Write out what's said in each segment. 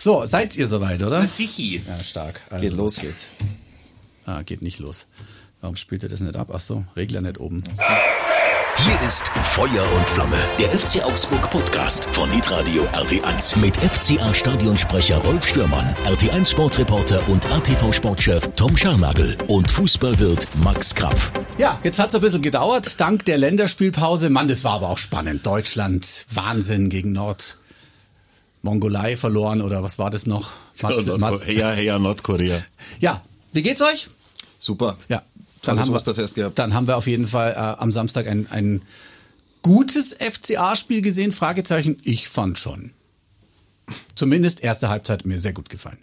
So, seid ihr soweit, oder? Sichi. Ja, stark. Also Geht los. geht's. Ah, geht nicht los. Warum spielt er das nicht ab? Ach so, Regler nicht oben. Hier ist Feuer und Flamme, der FC Augsburg Podcast von Hitradio RT1 mit FCA Stadionsprecher Rolf Stürmann, RT1 Sportreporter und ATV Sportchef Tom Scharnagel und Fußballwirt Max Krapf. Ja, jetzt hat's ein bisschen gedauert, dank der Länderspielpause. Mann, das war aber auch spannend. Deutschland, Wahnsinn gegen Nord. Mongolei verloren oder was war das noch? Mats- Ja, ja, Nordkorea. ja, wie geht's euch? Super. Ja, Tolles haben wir- gehabt. Dann haben wir auf jeden Fall äh, am Samstag ein, ein gutes FCA-Spiel gesehen. Fragezeichen, ich fand schon. Zumindest erste Halbzeit mir sehr gut gefallen.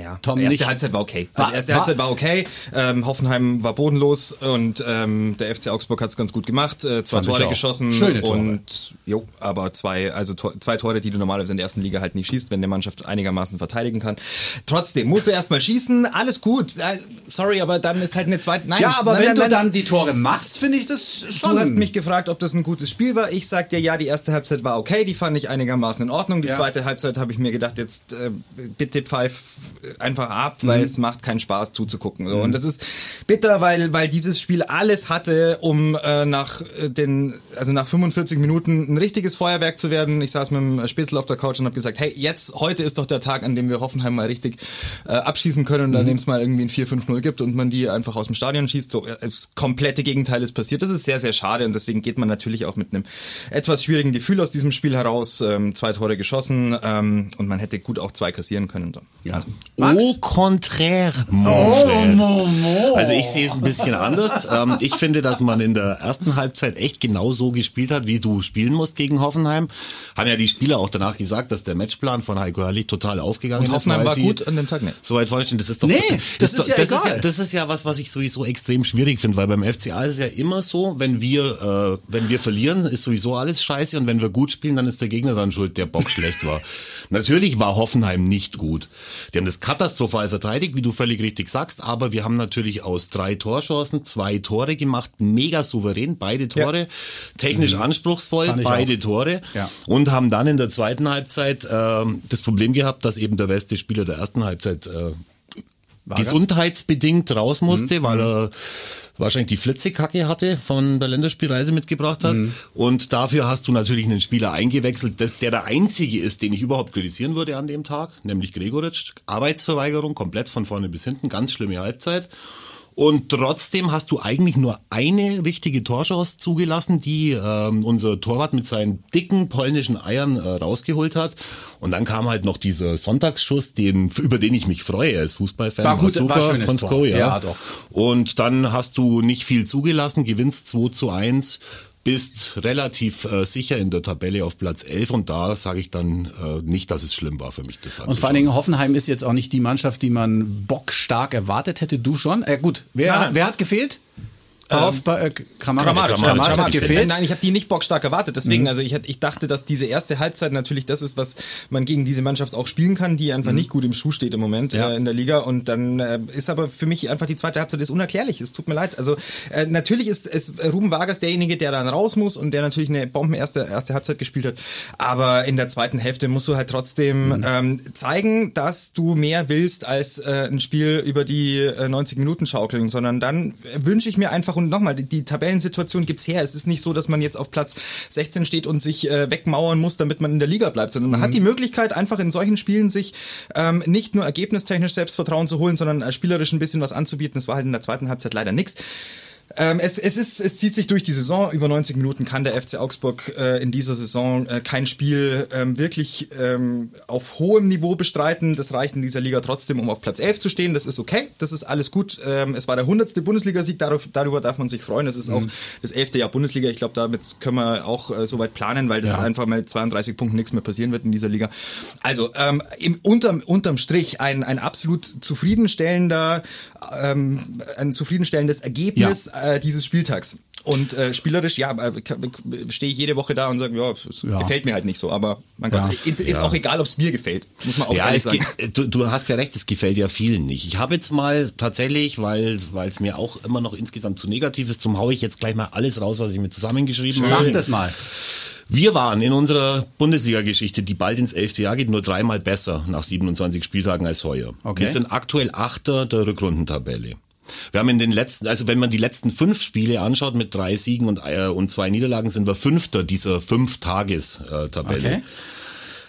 Ja, Tom, erste nicht- Halbzeit war okay. Also War- erste war- Halbzeit war okay. Ähm, Hoffenheim war bodenlos und ähm, der FC Augsburg hat es ganz gut gemacht. Äh, zwei Tore geschossen Schöne Tore. und jo, aber zwei, also Tor, zwei Tore, die du normalerweise in der ersten Liga halt nicht schießt, wenn eine Mannschaft einigermaßen verteidigen kann. Trotzdem musst du erstmal schießen, alles gut. Äh, sorry, aber dann ist halt eine zweite. Nein, Ja, aber nein, wenn nein, du nein, dann die Tore machst, finde ich das schon. Du hast mich gefragt, ob das ein gutes Spiel war. Ich sag dir, ja, die erste Halbzeit war okay, die fand ich einigermaßen in Ordnung. Die Ja. zweite Halbzeit habe ich mir gedacht, jetzt äh, bitte pfeif einfach ab, weil Mhm. es macht keinen Spaß zuzugucken. So. Und das ist bitter, weil, weil dieses Spiel alles hatte, um äh, nach äh, den, also nach 45 Minuten ein richtiges Feuerwerk zu werden. Ich saß mit dem Spitzel auf der Couch und habe gesagt, hey, jetzt, heute ist doch der Tag, an dem wir Hoffenheim mal richtig äh, abschießen können Mhm. und an dem es mal irgendwie ein 4-5-0 gibt und man die einfach aus dem Stadion schießt. So, äh, das komplette Gegenteil ist passiert. Das ist sehr, sehr schade und deswegen geht man natürlich auch mit einem etwas schwierigen Gefühl aus diesem Spiel heraus. Ähm, zwei Tore geschossen ähm, und man hätte gut auch zwei kassieren können. Ja. Also, Max? Au contraire, mon frère. Also ich sehe es ein bisschen anders. Ähm, ich finde, dass man in der ersten Halbzeit echt genau so gespielt hat, wie du spielen musst gegen Hoffenheim. Haben ja die Spieler auch danach gesagt, dass der Matchplan von Heiko Herrlich total aufgegangen Und ist. Hoffenheim war sie gut an dem Tag, ne? So weit vorne stehen. Das ist doch, Nee, das ist doch- ja das egal. Ist ja, das ist ja was, was ich sowieso extrem schwierig finde, weil beim FCA ist es ja immer so, wenn wir, äh, wenn wir verlieren, ist sowieso alles scheiße und wenn wir gut spielen, dann ist der Gegner dann schuld, der Bock schlecht war. Natürlich war Hoffenheim nicht gut. Die haben das katastrophal verteidigt, wie du völlig richtig sagst, aber wir haben natürlich aus drei Torchancen zwei Tore gemacht, mega souverän, beide Tore, technisch anspruchsvoll, Mhm. Ich beide auch. Tore Ja. und haben dann in der zweiten Halbzeit ähm, das Problem gehabt, dass eben der beste Spieler der ersten Halbzeit äh, gesundheitsbedingt raus musste, Mhm. weil er wahrscheinlich die Flitzekacke hatte von der Länderspielreise mitgebracht hat. Mhm. Und dafür hast du natürlich einen Spieler eingewechselt, das, der der einzige ist, den ich überhaupt kritisieren würde an dem Tag, nämlich Gregoritsch. Arbeitsverweigerung, komplett von vorne bis hinten, ganz schlimme Halbzeit. Und trotzdem hast du eigentlich nur eine richtige Torchance zugelassen, die ähm, unser Torwart mit seinen dicken polnischen Eiern äh, rausgeholt hat. Und dann kam halt noch dieser Sonntagsschuss, den, über den ich mich freue als Fußballfan. War gut, super war schönes von. Sko, ja. Ja, doch. Und dann hast du nicht viel zugelassen, gewinnst 2 zu 1, bist relativ äh, sicher in der Tabelle auf Platz 11 und da sage ich dann äh, nicht, dass es schlimm war für mich. Das Und vor allen Dingen Hoffenheim ist jetzt auch nicht die Mannschaft, die man bockstark erwartet hätte. Du schon? Äh, gut, wer, Nein, nein. wer hat gefehlt? Auf bei äh, Kramaric. Kramaric, Kramaric, Kramaric gefehlt. Nein, ich habe die nicht bockstark erwartet. Deswegen, also ich, ich dachte, dass diese erste Halbzeit natürlich das ist, was man gegen diese Mannschaft auch spielen kann, die einfach nicht gut im Schuh steht im Moment Ja. äh, in der Liga. Und dann äh, ist aber für mich einfach die zweite Halbzeit ist unerklärlich. Es tut mir leid. Also äh, natürlich ist es Ruben Vargas derjenige, der dann raus muss und der natürlich eine Bomben erste, erste Halbzeit gespielt hat. Aber in der zweiten Hälfte musst du halt trotzdem ähm, zeigen, dass du mehr willst als äh, ein Spiel über die äh, 90 Minuten schaukeln, sondern dann wünsche ich mir einfach und nochmal, die, die Tabellensituation gibt's her. Es ist nicht so, dass man jetzt auf Platz 16 steht und sich äh, wegmauern muss, damit man in der Liga bleibt, sondern man hat die Möglichkeit, einfach in solchen Spielen sich ähm, nicht nur ergebnistechnisch Selbstvertrauen zu holen, sondern äh, spielerisch ein bisschen was anzubieten. Das war halt in der zweiten Halbzeit leider nix. Ähm, es, es, ist, es zieht sich durch die Saison. Über 90 Minuten kann der FC Augsburg äh, in dieser Saison äh, kein Spiel ähm, wirklich ähm, auf hohem Niveau bestreiten. Das reicht in dieser Liga trotzdem, um auf Platz 11 zu stehen. Das ist okay, das ist alles gut. Ähm, es war der 100. Bundesligasieg, darüber, darüber darf man sich freuen. Das ist auch das 11. Jahr Bundesliga. Ich glaube, damit können wir auch äh, soweit planen, weil das einfach mit 32 Punkten nichts mehr passieren wird in dieser Liga. Also ähm, im, unterm, unterm Strich ein, ein absolut zufriedenstellender, ähm, ein zufriedenstellendes Ergebnis äh, dieses Spieltags. Und äh, spielerisch, ja, äh, stehe ich jede Woche da und sage, ja, es Ja. gefällt mir halt nicht so. Aber mein Ja. Gott, ist ist auch egal, ob es mir gefällt. Muss man auch Ja, ehrlich sagen. ge- du, du hast ja recht, es gefällt ja vielen nicht. Ich habe jetzt mal tatsächlich, weil weil es mir auch immer noch insgesamt zu negativ ist, zum hau ich jetzt gleich mal alles raus, was ich mir zusammengeschrieben habe. Mach das mal. Wir waren in unserer Bundesliga-Geschichte, die bald ins elfte Jahr geht, nur dreimal besser nach 27 Spieltagen als heuer. Okay. Wir sind aktuell Achter der Rückrundentabelle. Wir haben in den letzten, also wenn man die letzten fünf Spiele anschaut mit drei Siegen und, äh, und zwei Niederlagen, sind wir Fünfter dieser Fünf-Tages-Tabelle. Okay.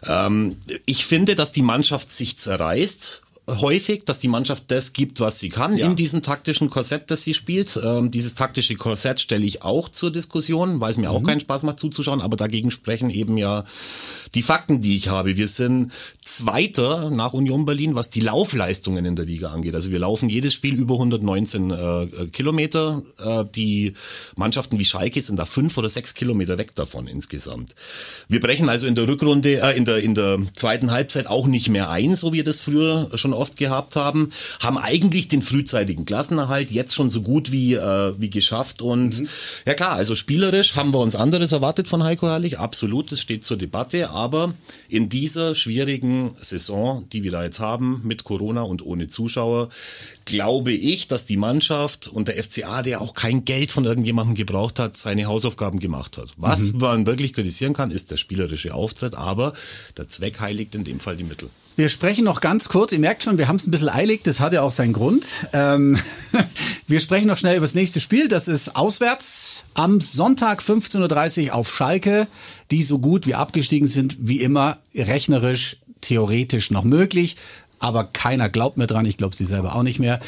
Ähm, ich finde, dass die Mannschaft sich zerreißt häufig, dass die Mannschaft das gibt, was sie kann ja. in diesem taktischen Korsett, das sie spielt. Ähm, dieses taktische Korsett stelle ich auch zur Diskussion, weil es mir mhm. auch keinen Spaß macht zuzuschauen, aber dagegen sprechen eben ja die Fakten, die ich habe. Wir sind Zweiter nach Union Berlin, was die Laufleistungen in der Liga angeht. Also wir laufen jedes Spiel über 119 äh, Kilometer. Äh, die Mannschaften wie Schalke sind da fünf oder sechs Kilometer weg davon insgesamt. Wir brechen also in der Rückrunde, äh, in der in der zweiten Halbzeit auch nicht mehr ein, so wie wir das früher schon oft gehabt haben. Haben eigentlich den frühzeitigen Klassenerhalt jetzt schon so gut wie äh, wie geschafft und mhm. ja klar, also spielerisch haben wir uns anderes erwartet von Heiko Herrlich. Absolut, das steht zur Debatte. Aber in dieser schwierigen Saison, die wir da jetzt haben, mit Corona und ohne Zuschauer, glaube ich, dass die Mannschaft und der FCA, der auch kein Geld von irgendjemandem gebraucht hat, seine Hausaufgaben gemacht hat. Was mhm. man wirklich kritisieren kann, ist der spielerische Auftritt, aber der Zweck heiligt in dem Fall die Mittel. Wir sprechen noch ganz kurz, ihr merkt schon, wir haben es ein bisschen eilig, das hat ja auch seinen Grund. Ähm, wir sprechen noch schnell über das nächste Spiel, das ist auswärts am Sonntag 15.30 Uhr auf Schalke, die so gut wie abgestiegen sind, wie immer, rechnerisch, theoretisch noch möglich, aber keiner glaubt mehr dran, ich glaube sie selber auch nicht mehr.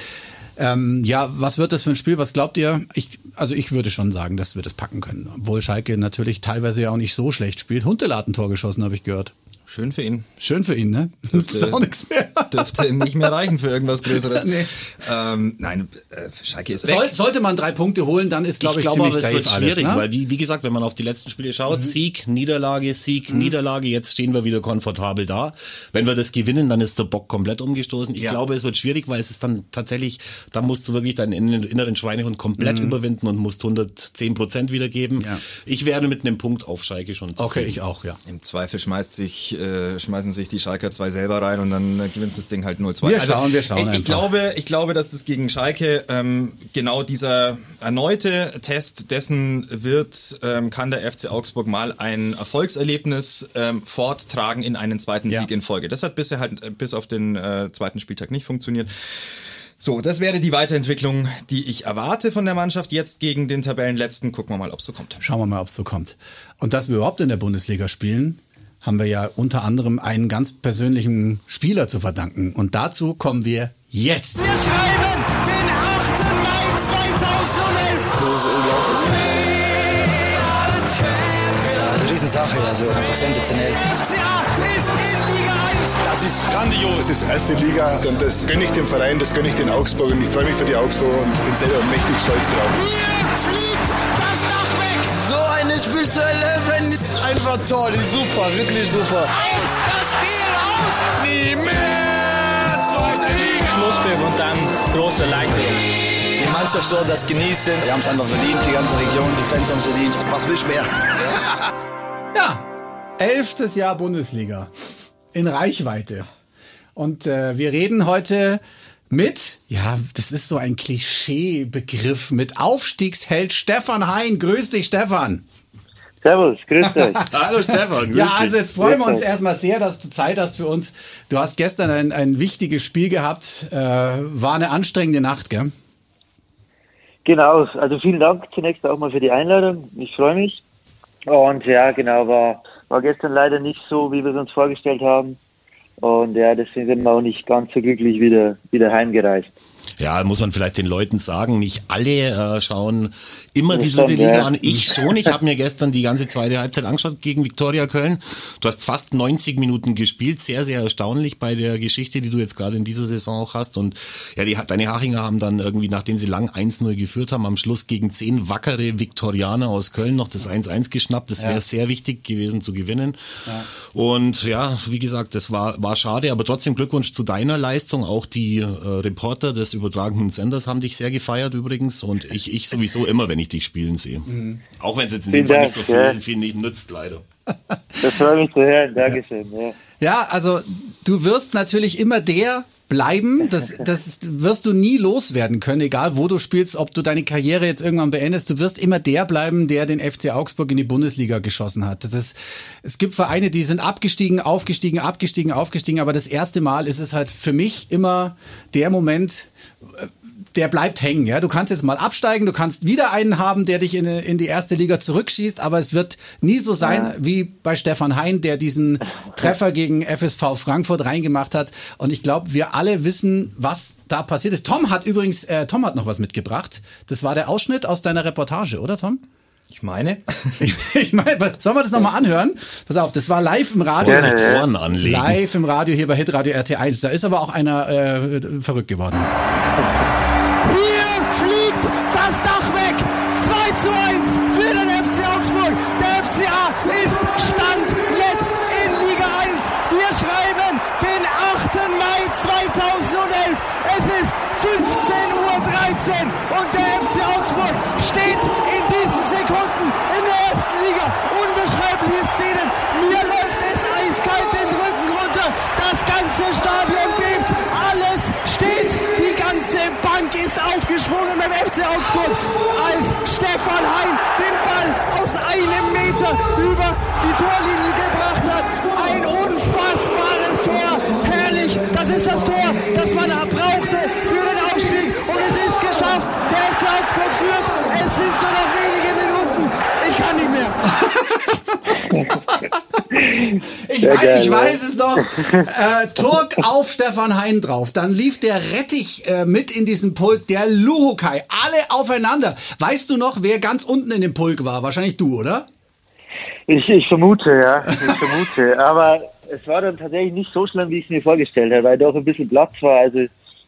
Ähm, ja, was wird das für ein Spiel? Was glaubt ihr? Ich, also ich würde schon sagen, dass wir das packen können. Obwohl Schalke natürlich teilweise ja auch nicht so schlecht spielt. Hunteladen-Tor geschossen, habe ich gehört. Schön für ihn. Schön für ihn, ne? Dürfte, auch nichts mehr. dürfte nicht mehr reichen für irgendwas Größeres. nee. ähm, nein, äh, Schalke ist Soll, Sollte man drei Punkte holen, dann ist, glaube ich, ich, glaube, ziemlich aber es wird schwierig, ne? weil wie, wie gesagt, wenn man auf die letzten Spiele schaut, mhm. Sieg, Niederlage, Sieg, mhm. Niederlage, jetzt stehen wir wieder komfortabel da. Wenn wir das gewinnen, dann ist der Bock komplett umgestoßen. Ich ja. glaube, es wird schwierig, weil es ist dann tatsächlich, da musst du wirklich deinen inneren Schweinehund komplett mhm. überwinden und musst 110 Prozent wiedergeben. Ja. Ich werde mit einem Punkt auf Schalke schon zufrieden. Okay, ich auch, ja. Im Zweifel schmeißt sich, äh, schmeißen sich die Schalker zwei selber rein und dann äh, gewinnst das Ding halt 0-2. Wir also, schauen, wir schauen. Ich, ich glaube, ich glaube, dass das gegen Schalke ähm, genau dieser erneute Test dessen wird, ähm, kann der FC Augsburg mal ein Erfolgserlebnis ähm, forttragen in einen zweiten ja. Sieg in Folge. Das hat bisher halt äh, bis auf den äh, zweiten Spieltag nicht funktioniert. So, das wäre die Weiterentwicklung, die ich erwarte von der Mannschaft jetzt gegen den Tabellenletzten. Gucken wir mal, ob es so kommt. Schauen wir mal, ob es so kommt. Und dass wir überhaupt in der Bundesliga spielen, haben wir ja unter anderem einen ganz persönlichen Spieler zu verdanken. Und dazu kommen wir jetzt. Wir schreiben den 8. Mai 2011. Das ist unglaublich. Ja, eine Riesensache, also einfach sensationell. FCA ist in Liga 1. Das ist grandios. Das ist erste Liga und das gönne ich dem Verein, das gönne ich den Augsburg und ich freue mich für die Augsburger und bin selber mächtig stolz drauf. Hier fliegt. Eine Spiel zu erleben ist einfach toll, ist super, wirklich super. Aus das Spiel aus! Nie mehr zweite Liga. Schlusspfiff und dann große Erleichterung. Die Mannschaft soll das genießen. Wir haben es einfach verdient, die ganze Region, die Fans haben es verdient. Was will ich mehr? ja, elftes Jahr Bundesliga in Reichweite. Und äh, wir reden heute mit, ja, das ist so ein Klischeebegriff, mit Aufstiegsheld Stefan Hein. Grüß dich, Stefan. Servus, grüß dich. Hallo Stefan. Grüß ja, also jetzt freuen wir uns erstmal sehr, dass du Zeit hast für uns. Du hast gestern ein, ein wichtiges Spiel gehabt. Äh, war eine anstrengende Nacht, gell? Genau, also vielen Dank zunächst auch mal für die Einladung. Ich freue mich. Und ja, genau, war, war gestern leider nicht so, wie wir es uns vorgestellt haben. Und ja, deswegen sind wir auch nicht ganz so glücklich wieder, wieder heimgereist. Ja, muss man vielleicht den Leuten sagen, nicht alle äh, schauen immer die dritte Liga an. Ich schon. Ich habe mir gestern die ganze zweite Halbzeit angeschaut gegen Viktoria Köln. Du hast fast 90 Minuten gespielt. Sehr, sehr erstaunlich bei der Geschichte, die du jetzt gerade in dieser Saison auch hast. Und ja, die, deine Hachinger haben dann irgendwie, nachdem sie lang 1-0 geführt haben, am Schluss gegen zehn wackere Viktorianer aus Köln noch das 1-1 geschnappt. Das wäre ja. sehr wichtig gewesen zu gewinnen. Ja. Und ja, wie gesagt, das war, war schade, aber trotzdem Glückwunsch zu deiner Leistung. Auch die äh, Reporter des übertragenen Senders haben dich sehr gefeiert übrigens. Und ich, ich sowieso immer, wenn ich dich spielen sehe. Mhm. Auch wenn es jetzt in dem Fall nicht so viel, ja. viel nicht nützt, leider. Das freut mich zu hören, Dankeschön. Ja. ja, also du wirst natürlich immer der bleiben. Das, das wirst du nie loswerden können, egal wo du spielst, ob du deine Karriere jetzt irgendwann beendest. Du wirst immer der bleiben, der den FC Augsburg in die Bundesliga geschossen hat. Das, es gibt Vereine, die sind abgestiegen, aufgestiegen, abgestiegen, aufgestiegen, aber das erste Mal ist es halt für mich immer der Moment, der bleibt hängen. Ja, du kannst jetzt mal absteigen, du kannst wieder einen haben, der dich in, in die erste Liga zurückschießt, aber es wird nie so sein ja. wie bei Stefan Hein, der diesen Treffer gegen FSV Frankfurt reingemacht hat. Und ich glaube, wir alle wissen, was da passiert ist. Tom hat übrigens, äh, Tom hat noch was mitgebracht. Das war der Ausschnitt aus deiner Reportage, oder Tom? Ich meine. ich meine, sollen wir das nochmal anhören? Pass auf, das war live im Radio. Live im Radio hier bei Hitradio RT1. Da ist aber auch einer äh, verrückt geworden. Und FC Augsburg, als Stefan Hein den Ball aus einem Meter über die Torlinie Ich weiß, geil, ich weiß es noch. Äh, Turk auf Stefan Hein drauf. Dann lief der Rettich äh, mit in diesen Pulk, der Luhukai. Alle aufeinander. Weißt du noch, wer ganz unten in dem Pulk war? Wahrscheinlich du, oder? Ich, ich vermute, ja. Ich vermute. Aber es war dann tatsächlich nicht so schlimm, wie ich es mir vorgestellt habe, weil doch ein bisschen Platz war. Also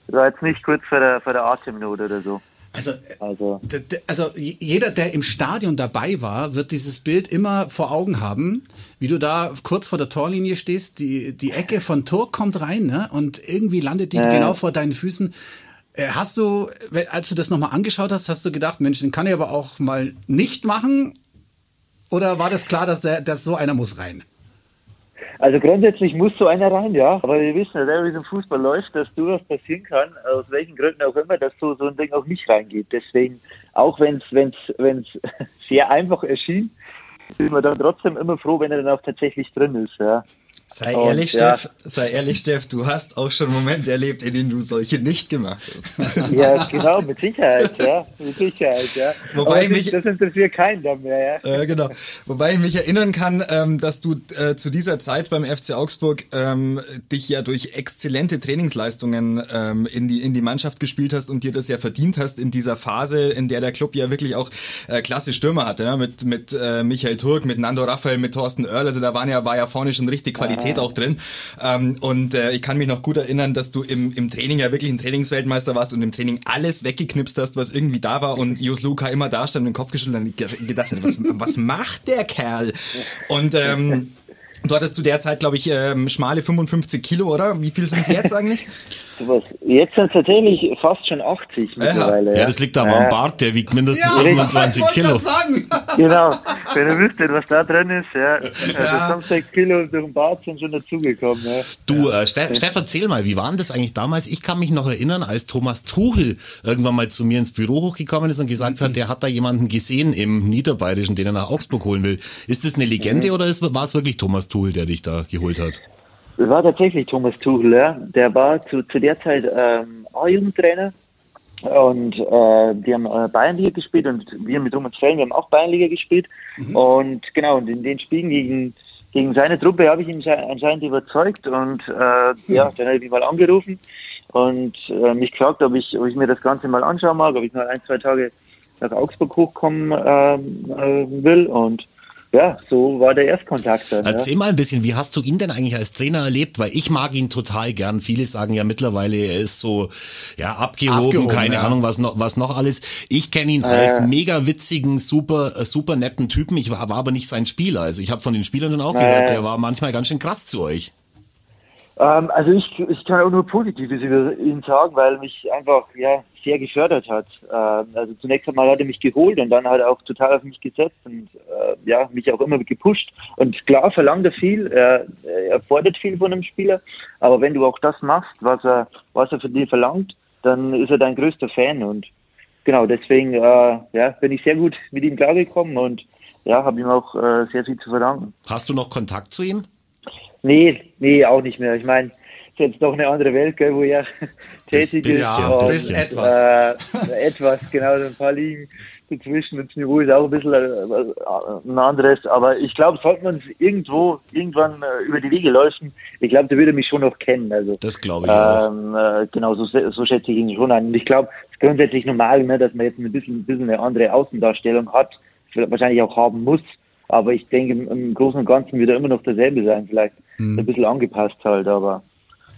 war jetzt nicht kurz vor der, vor der Atemnot oder so. Also, also. also jeder, der im Stadion dabei war, wird dieses Bild immer vor Augen haben, wie du da kurz vor der Torlinie stehst, die, die Ecke von Tor kommt rein ne? und irgendwie landet die ja. genau vor deinen Füßen. Äh, hast du, als du das nochmal angeschaut hast, hast du gedacht, Mensch, den kann ich aber auch mal nicht machen? Oder war das klar, dass, der, dass so einer muss rein? Also grundsätzlich muss so einer rein, ja. Aber wir wissen ja, wie es im Fußball läuft, dass durchaus passieren kann, aus welchen Gründen auch immer, dass so, so ein Ding auch nicht reingeht. Deswegen, auch wenn es wenn's, wenn's sehr einfach erschien, sind wir dann trotzdem immer froh, wenn er dann auch tatsächlich drin ist, ja. Sei und, ehrlich, ja. Steff, sei ehrlich, Steff, du hast auch schon Momente erlebt, in denen du solche nicht gemacht hast. ja, genau, mit Sicherheit, ja, mit Sicherheit, ja. Wobei ich mich, das interessiert keinen dann mehr, ja. Äh, genau. Wobei ich mich erinnern kann, ähm, dass du äh, zu dieser Zeit beim FC Augsburg ähm, dich ja durch exzellente Trainingsleistungen ähm, in die in die Mannschaft gespielt hast und dir das ja verdient hast in dieser Phase, in der der Club ja wirklich auch äh, klasse Stürmer hatte, ne? mit mit äh, Michael Turk, mit Nando Raphael, mit Thorsten Oerl, also da waren ja war ja vorne schon richtig Qualität Qualität auch drin. Ähm, und äh, ich kann mich noch gut erinnern, dass du im, im Training ja wirklich ein Trainingsweltmeister warst und im Training alles weggeknipst hast, was irgendwie da war und Jos Luca immer da stand und den Kopf geschüttelt und gedacht hat, was, was macht der Kerl? Und ähm, Du hattest zu der Zeit, glaube ich, ähm, schmale 55 Kilo, oder? Wie viel sind es jetzt eigentlich? Jetzt sind es tatsächlich fast schon 80 mittlerweile. Ja, ja das liegt aber am Bart, der wiegt mindestens ja, 27 Kilo. Sagen. genau, wenn ihr wüsstet, was da drin ist, ja. ja. Das 6 Kilo durch den Bart sind schon dazugekommen. Ja. Du, äh, Steff, Steff, erzähl mal, wie war denn das eigentlich damals? Ich kann mich noch erinnern, als Thomas Tuchel irgendwann mal zu mir ins Büro hochgekommen ist und gesagt hat, der hat da jemanden gesehen im Niederbayerischen, den er nach Augsburg holen will. Ist das eine Legende mhm. oder war es wirklich Thomas Tuchel, der dich da geholt hat? Es war tatsächlich Thomas Tuchel, ja. Der war zu, zu der Zeit ähm, A-Jugendtrainer und äh, die haben äh, Bayernliga gespielt und wir mit Roman Fällen, wir haben auch Bayernliga gespielt. Mhm. Und genau, und in den Spielen gegen, gegen seine Truppe habe ich ihn anscheinend überzeugt und äh, mhm. ja, dann habe ich ihn mal angerufen und äh, mich gefragt, ob ich, ob ich mir das Ganze mal anschauen mag, ob ich mal ein, zwei Tage nach Augsburg hochkommen äh, äh will und ja, so war der Erstkontakt. Dann, Erzähl ja. mal ein bisschen, wie hast du ihn denn eigentlich als Trainer erlebt? Weil ich mag ihn total gern. Viele sagen ja mittlerweile, er ist so ja abgehoben, abgehoben keine ja. Ahnung was noch was noch alles. Ich kenne ihn äh. als mega witzigen, super super netten Typen. Ich war, war aber nicht sein Spieler. Also ich habe von den Spielern dann auch äh. gehört, der war manchmal ganz schön krass zu euch. Ähm, also ich, ich kann auch nur Positives über ihn sagen, weil er mich einfach ja sehr gefördert hat. Ähm, also zunächst einmal hat er mich geholt und dann hat er auch total auf mich gesetzt und äh, ja mich auch immer gepusht. Und klar verlangt er viel, er, er fordert viel von einem Spieler, aber wenn du auch das machst, was er was er von dir verlangt, dann ist er dein größter Fan und genau deswegen äh, ja bin ich sehr gut mit ihm klargekommen und ja habe ihm auch äh, sehr viel zu verdanken. Hast du noch Kontakt zu ihm? Nee, nee, auch nicht mehr. Ich meine, ist jetzt doch eine andere Welt, gell, wo er tätig ist. Ja, und, bisschen etwas. Äh, etwas, genau, so ein paar Ligen dazwischen. Das Niveau ist auch ein bisschen äh, ein anderes. Aber ich glaube, sollten wir uns irgendwo, irgendwann äh, über die Wege laufen, ich glaube, der würde mich schon noch kennen. Also, das glaube ich auch. Ähm, äh, genau, so, so schätze ich ihn schon an. Und ich glaube, es ist grundsätzlich normal, ne, dass man jetzt ein bisschen, ein bisschen eine andere Außendarstellung hat, wahrscheinlich auch haben muss. Aber ich denke, im, im Großen und Ganzen wird er immer noch derselbe sein, vielleicht mhm. ein bisschen angepasst halt, aber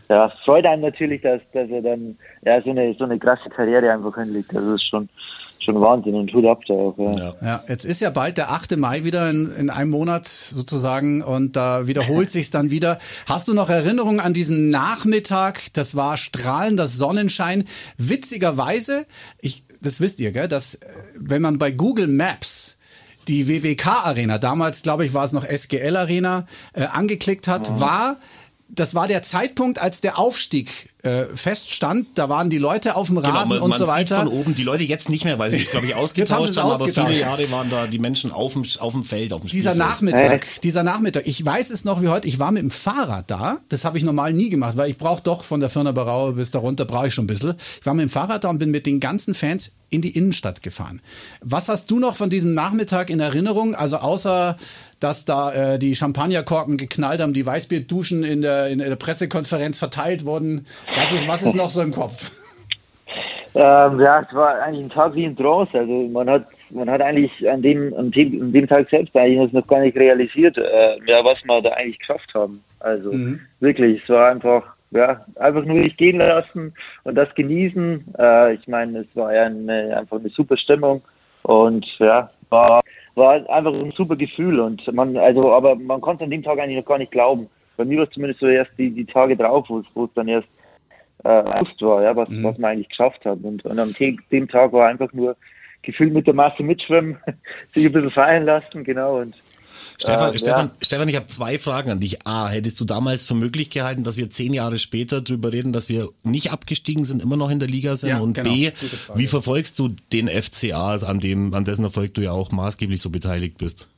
ja, es freut einen natürlich, dass, dass er dann ja so eine so eine krasse Karriere einfach hinlegt. Das ist schon schon Wahnsinn und Hut ab da auch. Ja. ja, jetzt ist ja bald der 8. Mai wieder in, in einem Monat sozusagen und da wiederholt sich's dann wieder. Hast du noch Erinnerungen an diesen Nachmittag? Das war strahlender Sonnenschein. Witzigerweise, ich, das wisst ihr, gell, dass äh, wenn man bei Google Maps die WWK Arena, damals glaube ich war es noch SGL Arena, äh, angeklickt hat, mhm. war das war der Zeitpunkt, als der Aufstieg äh, feststand. Da waren die Leute auf dem genau, Rasen genau, man, und so weiter. Sieht von oben die Leute jetzt nicht mehr, weil sie es glaube ich ausgetauscht haben, aber viele Jahre waren da die Menschen auf dem, auf dem Feld, auf dem Dieser Spielfeld. Nachmittag, äh. dieser Nachmittag. Ich weiß es noch wie heute. Ich war mit dem Fahrrad da. Das habe ich normal nie gemacht, weil ich brauche doch von der Firma Beraue bis da runter brauche ich schon ein bisschen. Ich war mit dem Fahrrad da und bin mit den ganzen Fans in die Innenstadt gefahren. Was hast du noch von diesem Nachmittag in Erinnerung? Also außer, dass da äh, die Champagnerkorken geknallt haben, die Weißbierduschen in der, in der Pressekonferenz verteilt wurden. Was ist, was ist noch so im Kopf? Ähm, ja, es war eigentlich ein Tag wie ein Trance. Also man hat man hat eigentlich an dem, an dem, an dem Tag selbst eigentlich noch gar nicht realisiert, äh, ja, was wir da eigentlich geschafft haben. Also mhm. wirklich, es war einfach ja, einfach nur nicht gehen lassen und das genießen. Äh, ich meine, es war ja eine, einfach eine super Stimmung und ja, war, war einfach ein super Gefühl und man, also, aber man konnte an dem Tag eigentlich noch gar nicht glauben. Bei mir war es zumindest so erst die, die Tage drauf, wo es, wo es dann erst äh, bewusst war, ja, was, mhm. was man eigentlich geschafft hat. Und, und am dem Tag war einfach nur Gefühl mit der Masse mitschwimmen, sich ein bisschen feiern lassen, genau. Und Stefan, äh, Stefan, ja. Stefan, ich habe zwei Fragen an dich. A, hättest du damals für möglich gehalten, dass wir zehn Jahre später drüber reden, dass wir nicht abgestiegen sind, immer noch in der Liga sind? Ja, und genau. B, wie verfolgst du den FCA, an dem, an dessen Erfolg du ja auch maßgeblich so beteiligt bist?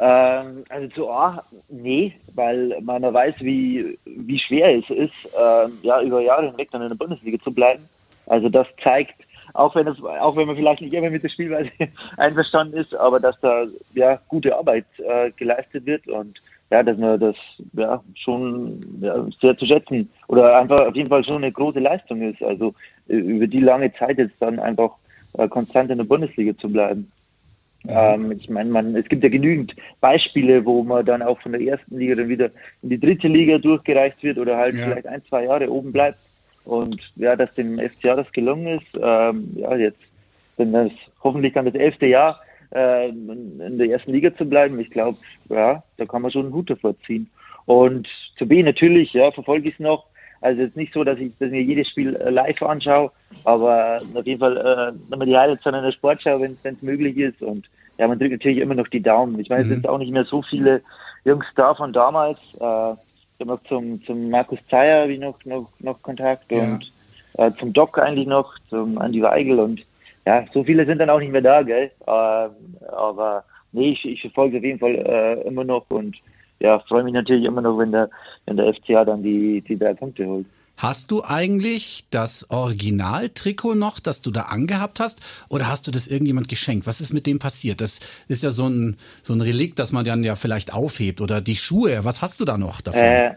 Ähm, also zu A, nee, weil man weiß, wie, wie schwer es ist, äh, ja, über Jahre hinweg dann in der Bundesliga zu bleiben. Also das zeigt, auch wenn es, auch wenn man vielleicht nicht immer mit der Spielweise einverstanden ist, aber dass da ja gute Arbeit äh, geleistet wird und ja, dass man das ja schon ja, sehr zu schätzen oder einfach auf jeden Fall schon eine große Leistung ist. Also äh, über die lange Zeit jetzt dann einfach äh, konstant in der Bundesliga zu bleiben. Ähm, ich meine, man, es gibt ja genügend Beispiele, wo man dann auch von der ersten Liga dann wieder in die dritte Liga durchgereicht wird oder halt ja. vielleicht ein, zwei Jahre oben bleibt. Und ja, dass dem FCA das gelungen ist, ähm, ja, jetzt sind das hoffentlich dann das elfte Jahr äh, in der ersten Liga zu bleiben. Ich glaube, ja, da kann man schon einen Hut davor ziehen. Und zu B natürlich, ja, verfolge ich es noch. Also jetzt nicht so, dass ich, dass ich mir jedes Spiel äh, live anschaue, aber auf jeden Fall äh, wenn man die Highlights dann in der Sportschau, wenn es möglich ist. Und ja, man drückt natürlich immer noch die Daumen. Ich meine, mhm. es sind auch nicht mehr so viele Jungs da von damals. Äh, ich habe noch zum, zum Markus Zeyer habe ich noch, noch, noch Kontakt ja. und äh, zum Doc eigentlich noch, zum Andy Weigel und ja, so viele sind dann auch nicht mehr da, gell? Äh, aber nee, ich, ich verfolge auf jeden Fall äh, immer noch und ja, freue mich natürlich immer noch, wenn der, wenn der FCA dann die, die drei Punkte holt. Hast du eigentlich das Originaltrikot noch, das du da angehabt hast, oder hast du das irgendjemand geschenkt? Was ist mit dem passiert? Das ist ja so ein, so ein Relikt, das man dann ja vielleicht aufhebt. Oder die Schuhe, was hast du da noch davon? Äh,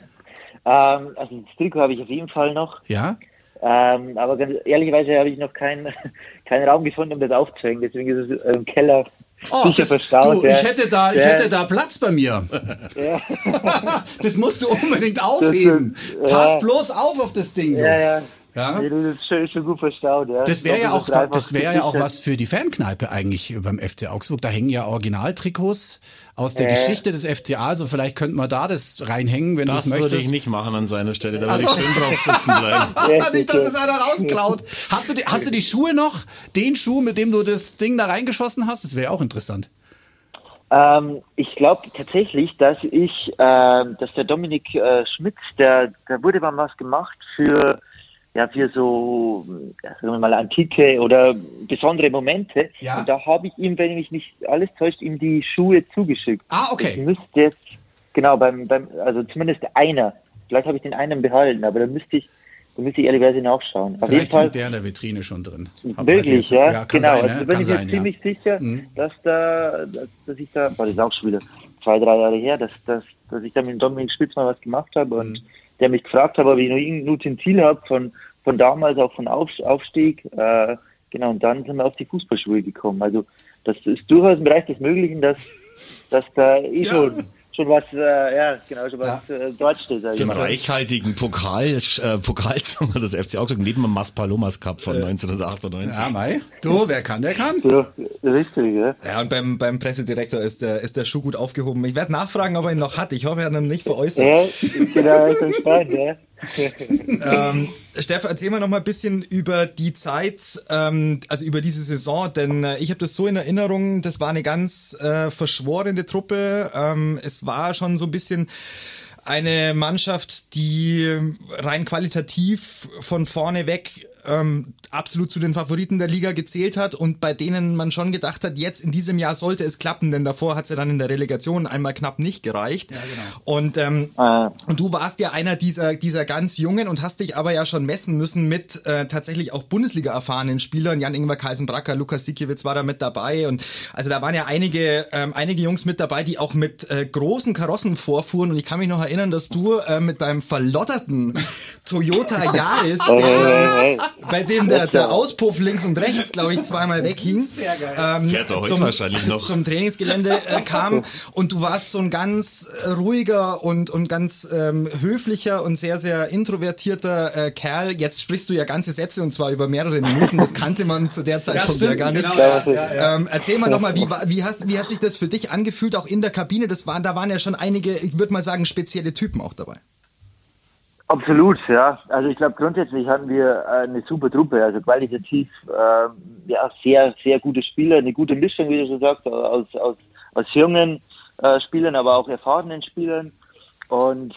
ähm, also das Trikot habe ich auf jeden Fall noch. Ja? Ähm, aber ganz ehrlicherweise habe ich noch keinen keinen Raum gefunden, um das aufzuhängen. Deswegen ist es im Keller Oh, das, du, ich hätte da, ich hätte da Platz bei mir. Ja. das musst du unbedingt aufheben. Ist, Pass bloß auf auf das Ding. Ja, ja. Ja. Nee, das ist schon, schon gut verstaut, ja. Das wäre ja auch, das wäre ja auch was für die Fankneipe eigentlich beim FC Augsburg. Da hängen ja Originaltrikos aus der Äh. Geschichte des FCA. Also vielleicht könnten wir da das reinhängen, wenn du es Das würde möchtest. ich nicht machen an seiner Stelle. Da würde Also- ich schön drauf sitzen bleiben. Nicht, dass es einer rausklaut. Hast du, die, hast du die Schuhe noch? Den Schuh, mit dem du das Ding da reingeschossen hast? Das wäre auch interessant. Ähm, ich glaube tatsächlich, dass ich, ähm, dass der Dominik äh, Schmitz, der, da wurde mal was gemacht für, ja, für so, ja, sagen wir mal, antike oder besondere Momente. Ja. Und da habe ich ihm, wenn mich nicht alles täuscht, ihm die Schuhe zugeschickt. Ah, okay. Ich müsste jetzt, genau, beim, beim, also zumindest einer. Vielleicht habe ich den einen behalten, aber da müsste ich, da müsste ich ehrlicherweise nachschauen. Auf Vielleicht Fall. der in der Vitrine schon drin. Ich Wirklich, jetzt- ja, kann genau. Sein, ne? also bin kann ich mir sein, ja. ziemlich sicher, Mhm. dass da, dass, dass ich da, boah, das ist auch schon wieder zwei, drei Jahre her, dass, dass, dass ich da mit Dominik Spitz mal was gemacht habe und Mhm. Der mich gefragt hat, ob ich noch irgendein Utensil habe von, von damals, auch von Auf, Aufstieg. Äh, genau, und dann sind wir auf die Fußballschuhe gekommen. Also das ist durchaus im Bereich des Möglichen, dass, dass da eh Ja. schon, schon was, äh, ja, genau, schon was äh, dort steht. Den mal. reichhaltigen Pokal, äh, Pokalzimmer des FC Augsburg neben dem Maspalomas Cup von 1998. Ja, Mai. Du, wer kann, der kann. Ja, richtig, ja. Ja, und beim, beim Pressedirektor ist der, ist der Schuh gut aufgehoben. Ich werde nachfragen, ob er ihn noch hat. Ich hoffe, er hat ihn nicht veräußert. Ja, ich bin gespannt, ja. Ähm, Steff, erzähl mal noch mal ein bisschen über die Zeit, ähm, also über diese Saison, denn äh, ich habe das so in Erinnerung, das war eine ganz äh, verschworene Truppe. Ähm, es war schon so ein bisschen eine Mannschaft, die rein qualitativ von vorne weg ähm, absolut zu den Favoriten der Liga gezählt hat und bei denen man schon gedacht hat, jetzt in diesem Jahr sollte es klappen, denn davor hat es ja dann in der Relegation einmal knapp nicht gereicht. Und ähm, Ah. und du warst ja einer dieser, dieser ganz Jungen und hast dich aber ja schon messen müssen mit äh, tatsächlich auch Bundesliga erfahrenen Spielern. Jan-Ingwer Kaisenbracker, Lukas Sikiewicz war da mit dabei. Und also da waren ja einige, ähm, einige Jungs mit dabei, die auch mit äh, großen Karossen vorfuhren. Und ich kann mich noch erinnern, dass du äh, mit deinem verlotterten Toyota Yaris, der, bei dem der, der Auspuff links und rechts, glaube ich, zweimal weghing, ähm, Fährt er heute wahrscheinlich noch. zum Trainingsgelände äh, kam und du warst so ein ganz äh, ruhiger und, und ganz ähm, höflicher und sehr, sehr introvertierter äh, Kerl. Jetzt sprichst du ja ganze Sätze und zwar über mehrere Minuten. Das kannte man zu der Zeitpunkt ja, stimmt, gar nicht. genau, ja, ja, ja. Ähm, erzähl mal nochmal, wie, wie, hast, wie hat sich das für dich angefühlt, auch in der Kabine? Das waren, da waren ja schon einige, ich würde mal sagen, spezielle Typen auch dabei. Absolut, ja. Also ich glaube grundsätzlich hatten wir äh, eine super Truppe, also qualitativ ähm, ja sehr, sehr gute Spieler, eine gute Mischung, wie du schon sagst, aus, aus, aus jungen äh, Spielern, aber auch erfahrenen Spielern. Und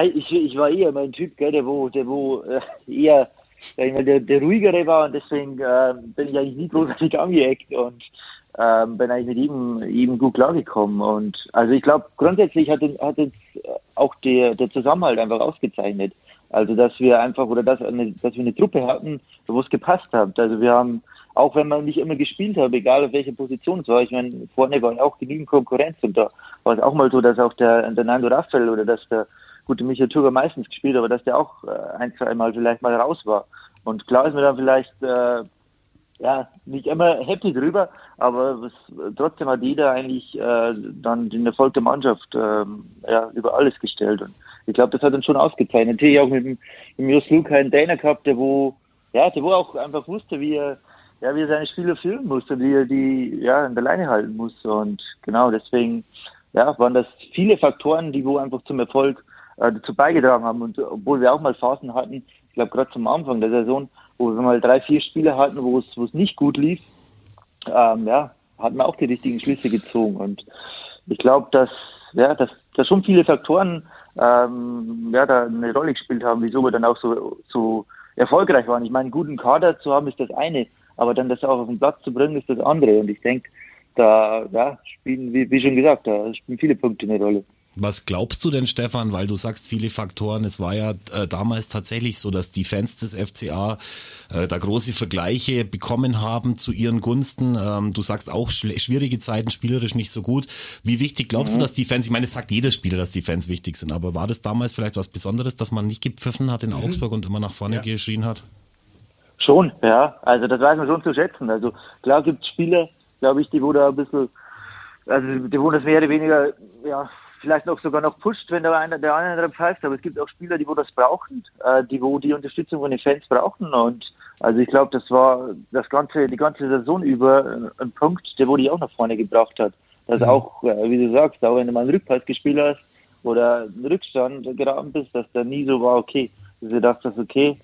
ich, ich war eher mein Typ, gell, der wo, der wo äh, eher mal, der, der ruhigere war und deswegen äh, bin ich eigentlich nie großartig angeeckt und ähm, bin eigentlich mit ihm, ihm gut klargekommen. Und also ich glaube, grundsätzlich hat, hat uns auch der, der Zusammenhalt einfach ausgezeichnet. Also dass wir einfach oder dass, eine, dass wir eine Truppe hatten, wo es gepasst hat. Also wir haben, auch wenn man nicht immer gespielt hat, egal auf welcher Position es war, ich meine, vorne war auch genügend Konkurrenz und da war es auch mal so, dass auch der, der Nando Raffel oder dass der gute Michael Turger meistens gespielt, aber dass der auch äh, ein, zwei Mal vielleicht mal raus war. Und klar ist mir dann vielleicht äh, ja, nicht immer happy drüber, aber es, trotzdem hat jeder eigentlich äh, dann den Erfolg der Mannschaft ähm, ja, über alles gestellt. Und ich glaube, das hat uns schon ausgezeichnet. Natürlich auch mit dem, dem Jos Luca einen Trainer gehabt, der wo, ja, der wo auch einfach wusste, wie er, ja, wie er seine Spieler führen muss und wie er die ja an der Leine halten muss. Und genau deswegen ja, waren das viele Faktoren, die wo einfach zum Erfolg äh, dazu beigetragen haben. Und obwohl wir auch mal Phasen hatten, ich glaube gerade zum Anfang der Saison, wo wir mal drei, vier Spiele hatten, wo es, nicht gut lief, ähm, ja, hatten wir auch die richtigen Schlüsse gezogen. Und ich glaube, dass, ja, dass, dass schon viele Faktoren ähm, ja, da eine Rolle gespielt haben, wieso wir dann auch so, so erfolgreich waren. Ich meine, einen guten Kader zu haben ist das eine, aber dann das auch auf den Platz zu bringen ist das andere. Und ich denke, da ja, spielen, wie, wie schon gesagt, da spielen viele Punkte eine Rolle. Was glaubst du denn, Stefan, weil du sagst viele Faktoren, es war ja äh, damals tatsächlich so, dass die Fans des FCA äh, da große Vergleiche bekommen haben zu ihren Gunsten. Ähm, du sagst auch schwierige Zeiten, spielerisch nicht so gut. Wie wichtig glaubst Mhm. du, dass die Fans, ich meine, es sagt jeder Spieler, dass die Fans wichtig sind, aber war das damals vielleicht was Besonderes, dass man nicht gepfiffen hat in Augsburg und immer nach vorne geschrien hat? Schon, ja. Also das weiß man schon zu schätzen. Also klar gibt es Spieler, glaube ich, die da ein bisschen, also die wo das mehr oder weniger ja, vielleicht noch sogar noch pusht, wenn der eine der andere pfeift, aber es gibt auch Spieler, die wo das brauchen, äh, die wo die Unterstützung von den Fans brauchen und also ich glaube, das war das ganze die ganze Saison über ein Punkt, der wo die auch nach vorne gebracht hat. Dass mhm. auch, äh, wie du sagst, auch wenn du mal einen Rückpass gespielt hast oder einen Rückstand geraten bist, dass da nie so war, okay, dass du dachtest, okay,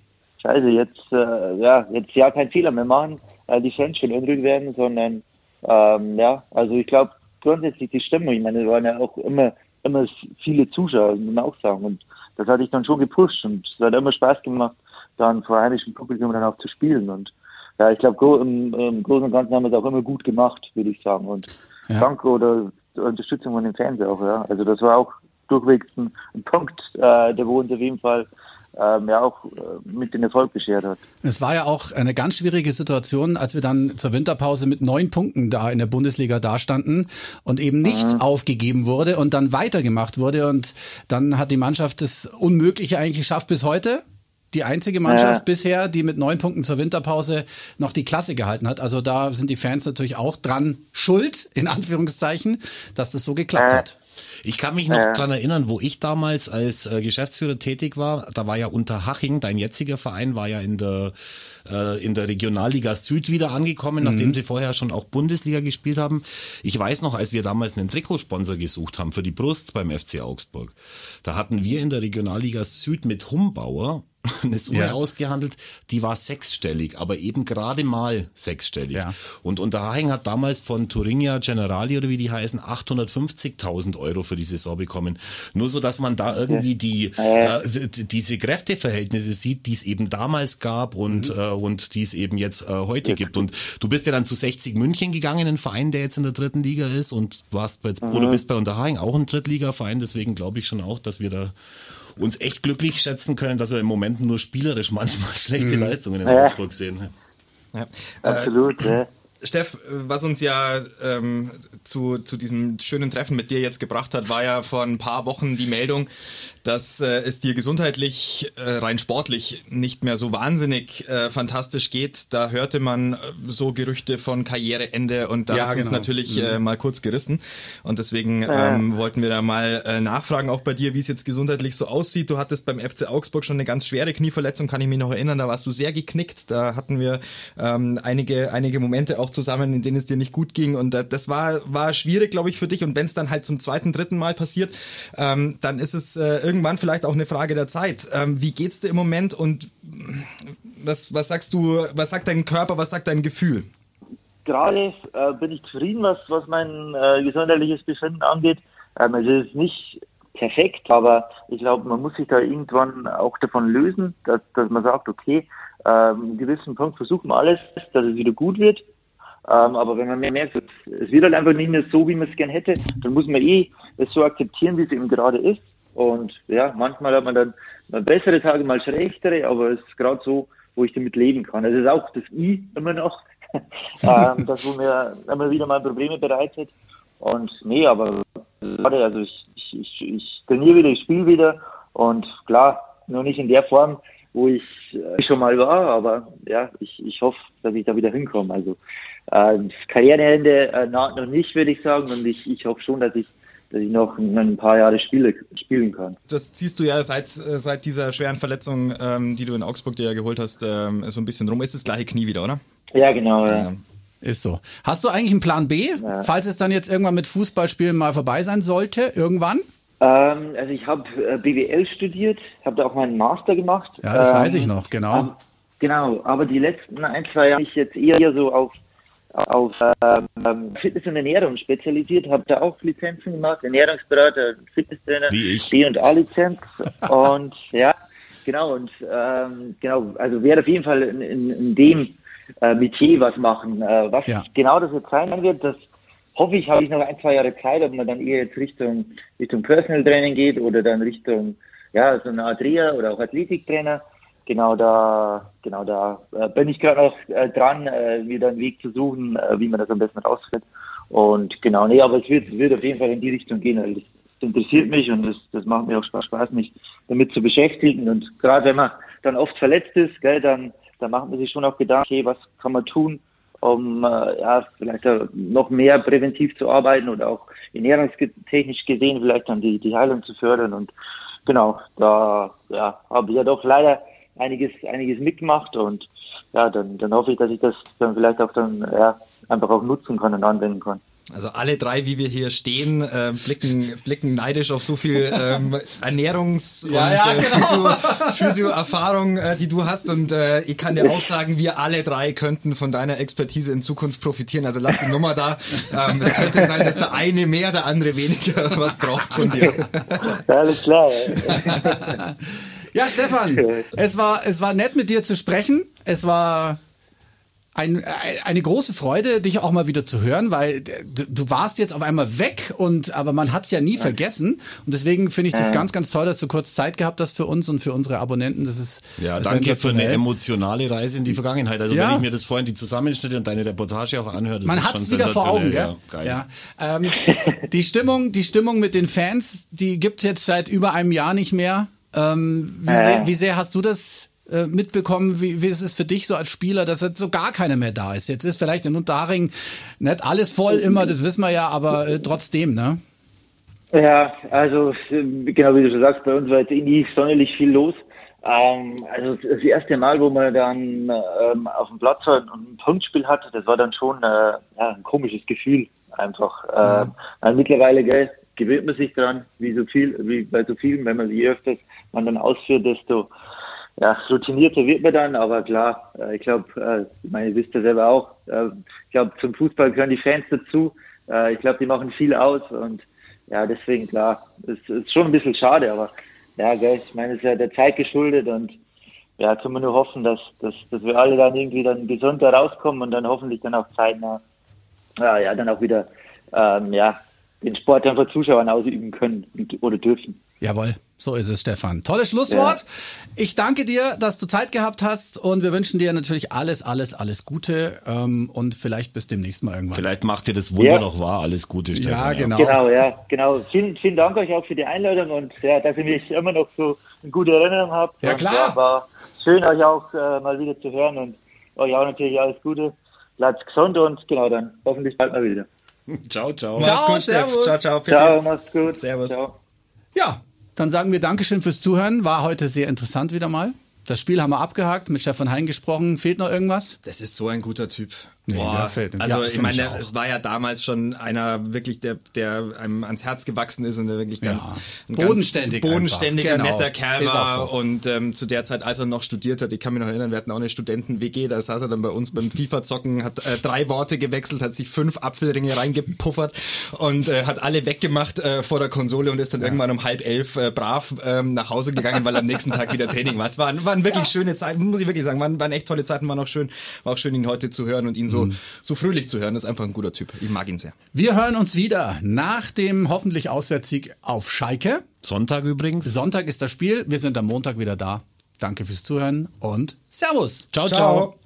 scheiße, jetzt äh, ja jetzt ja keinen Fehler mehr machen, äh, die Fans schon unruhig werden, sondern ähm, ja, also ich glaube grundsätzlich die Stimmung, ich meine, es waren ja auch immer immer viele Zuschauer, muss man auch sagen. Und das hatte ich dann schon gepusht und es hat immer Spaß gemacht, dann vor heimischem Publikum dann auch zu spielen. Und ja, ich glaube, im, im Großen und Ganzen haben wir es auch immer gut gemacht, würde ich sagen. Und ja. Danke oder Unterstützung von den Fans auch, ja. Also das war auch durchwegs ein, ein Punkt, äh, der wo uns auf jeden Fall ähm, ja auch äh, mit den Erfolg beschert hat. Es war ja auch eine ganz schwierige Situation, als wir dann zur Winterpause mit neun Punkten da in der Bundesliga dastanden und eben nichts mhm. aufgegeben wurde und dann weitergemacht wurde und dann hat die Mannschaft das Unmögliche eigentlich geschafft bis heute. Die einzige Mannschaft ja. bisher, die mit neun Punkten zur Winterpause noch die Klasse gehalten hat. Also da sind die Fans natürlich auch dran schuld, in Anführungszeichen, dass das so geklappt ja. hat. Ich kann mich noch ja. dran erinnern, wo ich damals als äh, Geschäftsführer tätig war. Da war ja Unterhaching, dein jetziger Verein, war ja in der äh, in der Regionalliga Süd wieder angekommen, mhm. nachdem sie vorher schon auch Bundesliga gespielt haben. Ich weiß noch, als wir damals einen Trikotsponsor gesucht haben für die Brust beim FC Augsburg, da hatten wir in der Regionalliga Süd mit Humbauer eine Summe ja. ausgehandelt, die war sechsstellig, aber eben gerade mal sechsstellig. Ja. Und Unterhaching hat damals von Thuringia Generali oder wie die heißen 850.000 Euro für die Saison bekommen. Nur so, dass man da irgendwie die äh, diese Kräfteverhältnisse sieht, die es eben damals gab und mhm. äh, und die es eben jetzt äh, heute ja. gibt. Und du bist ja dann zu 60 München gegangen, ein Verein, der jetzt in der dritten Liga ist und warst bei, mhm. oder bist bei Unterhaching auch ein Drittligaverein. Deswegen glaube ich schon auch, dass wir da uns echt glücklich schätzen können, dass wir im Moment nur spielerisch manchmal schlechte mhm. Leistungen in Augsburg sehen. Ja. Absolut, äh, ja. Steff, was uns ja ähm, zu, zu diesem schönen Treffen mit dir jetzt gebracht hat, war ja vor ein paar Wochen die Meldung, dass äh, es dir gesundheitlich, äh, rein sportlich nicht mehr so wahnsinnig äh, fantastisch geht. Da hörte man äh, so Gerüchte von Karriereende und da ja, hat es genau. natürlich mhm. äh, mal kurz gerissen. Und deswegen ähm, wollten wir da mal äh, nachfragen, auch bei dir, wie es jetzt gesundheitlich so aussieht. Du hattest beim FC Augsburg schon eine ganz schwere Knieverletzung, kann ich mich noch erinnern. Da warst du sehr geknickt. Da hatten wir ähm, einige, einige Momente auch zusammen, in denen es dir nicht gut ging. Und äh, das war, war schwierig, glaube ich, für dich. Und wenn es dann halt zum zweiten, dritten Mal passiert, ähm, dann ist es äh, irgendwann vielleicht auch eine Frage der Zeit. Ähm, wie geht's dir im Moment und was, was sagst du, was sagt dein Körper, was sagt dein Gefühl? Gerade äh, bin ich zufrieden, was, was mein äh, gesundheitliches Befinden angeht. Ähm, es ist nicht perfekt, aber ich glaube, man muss sich da irgendwann auch davon lösen, dass, dass man sagt, okay, ähm, gewissen Punkt versuchen wir alles, dass es wieder gut wird. Ähm, aber wenn man merkt, es wird halt einfach nicht mehr so, wie man es gern hätte, dann muss man eh es so akzeptieren, wie es eben gerade ist. Und ja, manchmal hat man dann mal bessere Tage, mal schlechtere, aber es ist gerade so, wo ich damit leben kann. Es ist auch das I immer noch, ähm, das wo mir immer wieder mal Probleme bereitet. Und nee, aber gerade, also ich, ich, ich, ich trainiere wieder, ich spiele wieder und klar, nur nicht in der Form, wo ich äh, schon mal war, aber ja, ich, ich hoffe, dass ich da wieder hinkomme. Also äh, das Karriereende äh, naht noch nicht, würde ich sagen, und ich, ich hoffe schon, dass ich dass ich noch ein paar Jahre spiele, spielen kann. Das ziehst du ja seit, äh, seit dieser schweren Verletzung, ähm, die du in Augsburg dir ja geholt hast, ähm, so ein bisschen rum. Ist das gleiche Knie wieder, oder? Ja, genau. Ja. ja. Ist so. Hast du eigentlich einen Plan B, ja. falls es dann jetzt irgendwann mit Fußballspielen mal vorbei sein sollte, irgendwann? Ähm, also ich habe äh, BWL studiert, habe da auch meinen Master gemacht. Ja, das ähm, weiß ich noch, genau. Ähm, genau, aber die letzten ein, zwei Jahre habe ich jetzt eher so auf auf ähm, Fitness und Ernährung spezialisiert, habe da auch Lizenzen gemacht, Ernährungsberater, Fitnesstrainer, B und A Lizenz und ja, genau und ähm, genau, also werde auf jeden Fall in, in, in dem äh, Metier was machen. Äh, was ja. genau das jetzt sein wird, das hoffe ich, habe ich noch ein, zwei Jahre Zeit, ob man dann eher jetzt Richtung Richtung Personal Training geht oder dann Richtung ja so eine Art Reha oder auch Athletiktrainer genau da, genau da äh, bin ich gerade noch äh, dran, äh, wieder einen Weg zu suchen, äh, wie man das am besten rausfindet. Und genau, nee, aber es wird, wird auf jeden Fall in die Richtung gehen. Das, das interessiert mich und das, das macht mir auch Spaß, Spaß, mich damit zu beschäftigen. Und gerade wenn man dann oft verletzt ist, gell, dann, dann macht man sich schon auch Gedanken, okay, was kann man tun, um äh, ja, vielleicht noch mehr präventiv zu arbeiten oder auch ernährungstechnisch gesehen vielleicht dann die, die Heilung zu fördern. Und genau, da ja, habe ich ja doch leider einiges, einiges mitgemacht und ja, dann, dann hoffe ich, dass ich das dann vielleicht auch dann ja, einfach auch nutzen kann und anwenden kann. Also alle drei, wie wir hier stehen, äh, blicken, blicken neidisch auf so viel ähm, Ernährungs- und ja, ja, äh, genau. Physio-Erfahrung, äh, die du hast. Und äh, ich kann dir auch sagen, wir alle drei könnten von deiner Expertise in Zukunft profitieren. Also lass die Nummer da. Ähm, es könnte sein, dass der eine mehr, der andere weniger was braucht von dir. Alles klar. Ja, Stefan, es war, es war nett mit dir zu sprechen. Es war ein, eine große Freude, dich auch mal wieder zu hören, weil du, du warst jetzt auf einmal weg und aber man hat es ja nie ja. vergessen und deswegen finde ich das ja. ganz, ganz toll, dass du kurz Zeit gehabt hast für uns und für unsere Abonnenten. Das ist ja danke für eine emotionale Reise in die Vergangenheit. Also ja. wenn ich mir das vorhin die Zusammenschnitte und deine Reportage auch anhöre, das man hat es wieder vor Augen, gell? Ja, geil. Ja. Ähm, die Stimmung, die Stimmung mit den Fans, die gibt es jetzt seit über einem Jahr nicht mehr. Ähm, wie, sehr, wie sehr hast du das äh, mitbekommen, wie, wie ist es für dich so als Spieler, dass jetzt so gar keiner mehr da ist? Jetzt ist vielleicht in Unterhaching nicht alles voll immer, das wissen wir ja, aber äh, trotzdem, ne? Ja, also genau wie du schon sagst, bei uns war jetzt eh nie sonderlich viel los. Ähm, also das erste Mal, wo man dann ähm, auf dem Platz war und ein Punktspiel hatte, das war dann schon äh, ja, ein komisches Gefühl einfach. Ja. mittlerweile gell, gewöhnt man sich dran, wie so viel, wie bei so vielen, wenn man sie öfters man dann ausführt, desto ja, routinierter wird man dann, aber klar, äh, ich glaube, äh, meine, ihr wisst ja selber auch, äh, ich glaube, zum Fußball gehören die Fans dazu. Äh, ich glaube, die machen viel aus und ja, deswegen klar, es ist schon ein bisschen schade, aber ja, gell, ich meine, es ist ja der Zeit geschuldet und ja, können wir nur hoffen, dass, dass, dass wir alle dann irgendwie dann gesund da rauskommen und dann hoffentlich dann auch zeitnah, ja, ja dann auch wieder, ähm, ja, den Sport dann vor Zuschauern ausüben können oder dürfen. Jawohl, so ist es, Stefan. Tolles Schlusswort. Ja. Ich danke dir, dass du Zeit gehabt hast und wir wünschen dir natürlich alles, alles, alles Gute ähm, und vielleicht bis demnächst mal irgendwann. Vielleicht macht dir das Wunder ja. noch wahr. Alles Gute, Stefan. Ja, genau. Genau, ja, genau. Vielen, vielen Dank euch auch für die Einladung und ja, dass ihr mich immer noch so eine gute Erinnerung habt. Ja, klar. Und, ja, war schön, euch auch äh, mal wieder zu hören und euch auch natürlich alles Gute. Bleibt gesund und genau, dann hoffentlich bald mal wieder. Ciao, ciao. Mach's gut, Steff. Ciao, ciao. Ciao, mach's gut. Servus. Ciao. Ja, dann sagen wir Dankeschön fürs Zuhören. War heute sehr interessant wieder mal. Das Spiel haben wir abgehakt, mit Stefan Hein gesprochen. Fehlt noch irgendwas? Das ist so ein guter Typ. Nee, Boah, also ja, ich meine, ich es war ja damals schon einer wirklich, der, der einem ans Herz gewachsen ist und der wirklich ganz, ja. bodenständig ganz bodenständiger, genau. netter Kerl war. So. Und ähm, zu der Zeit, als er noch studiert hat, ich kann mich noch erinnern, wir hatten auch eine Studenten-WG, da saß er dann bei uns beim FIFA-Zocken, hat äh, drei Worte gewechselt, hat sich fünf Apfelringe reingepuffert und äh, hat alle weggemacht äh, vor der Konsole und ist dann ja. irgendwann um halb elf äh, brav ähm, nach Hause gegangen, weil am nächsten Tag wieder Training war. Es waren, waren wirklich schöne Zeiten, muss ich wirklich sagen, waren, waren echt tolle Zeiten, waren auch schön, war auch schön, ihn heute zu hören und ihn so so, mhm. so fröhlich zu hören. Das ist einfach ein guter Typ. Ich mag ihn sehr. Wir hören uns wieder nach dem hoffentlich Auswärtssieg auf Schalke. Sonntag übrigens. Sonntag ist das Spiel. Wir sind am Montag wieder da. Danke fürs Zuhören und Servus. ciao. ciao. ciao.